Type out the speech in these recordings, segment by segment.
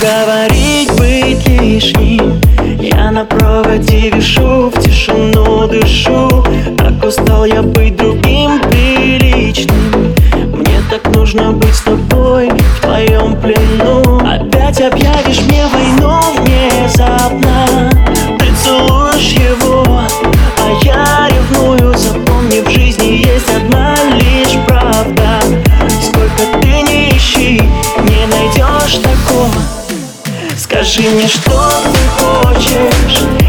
говорить, быть лишним. Я на проводе вешу, в тишину дышу. Так устал я быть другим приличным. Мне так нужно быть с тобой в твоем плену. Опять объявишь мне войну внезапно Скажи мне, что ты хочешь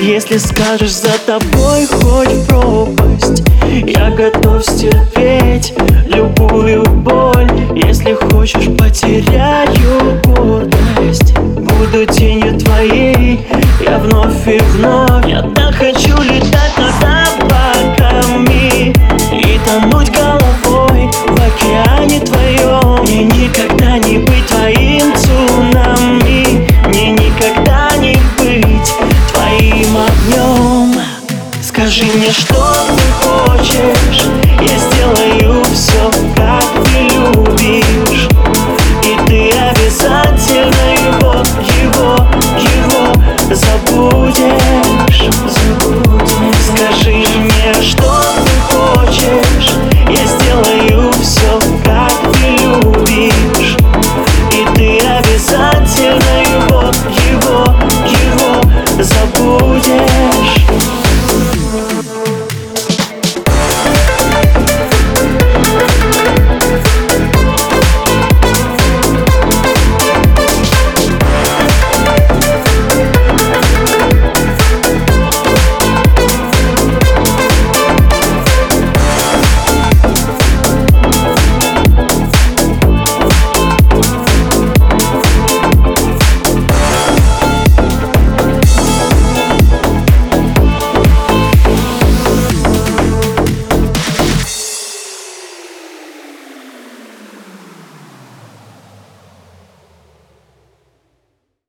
Если скажешь за тобой хоть пропасть Я готов стерпеть любую боль. Если хочешь потеряю гордость Буду тенью твоей, я вновь и вновь Я так хочу больше ничто не хочешь?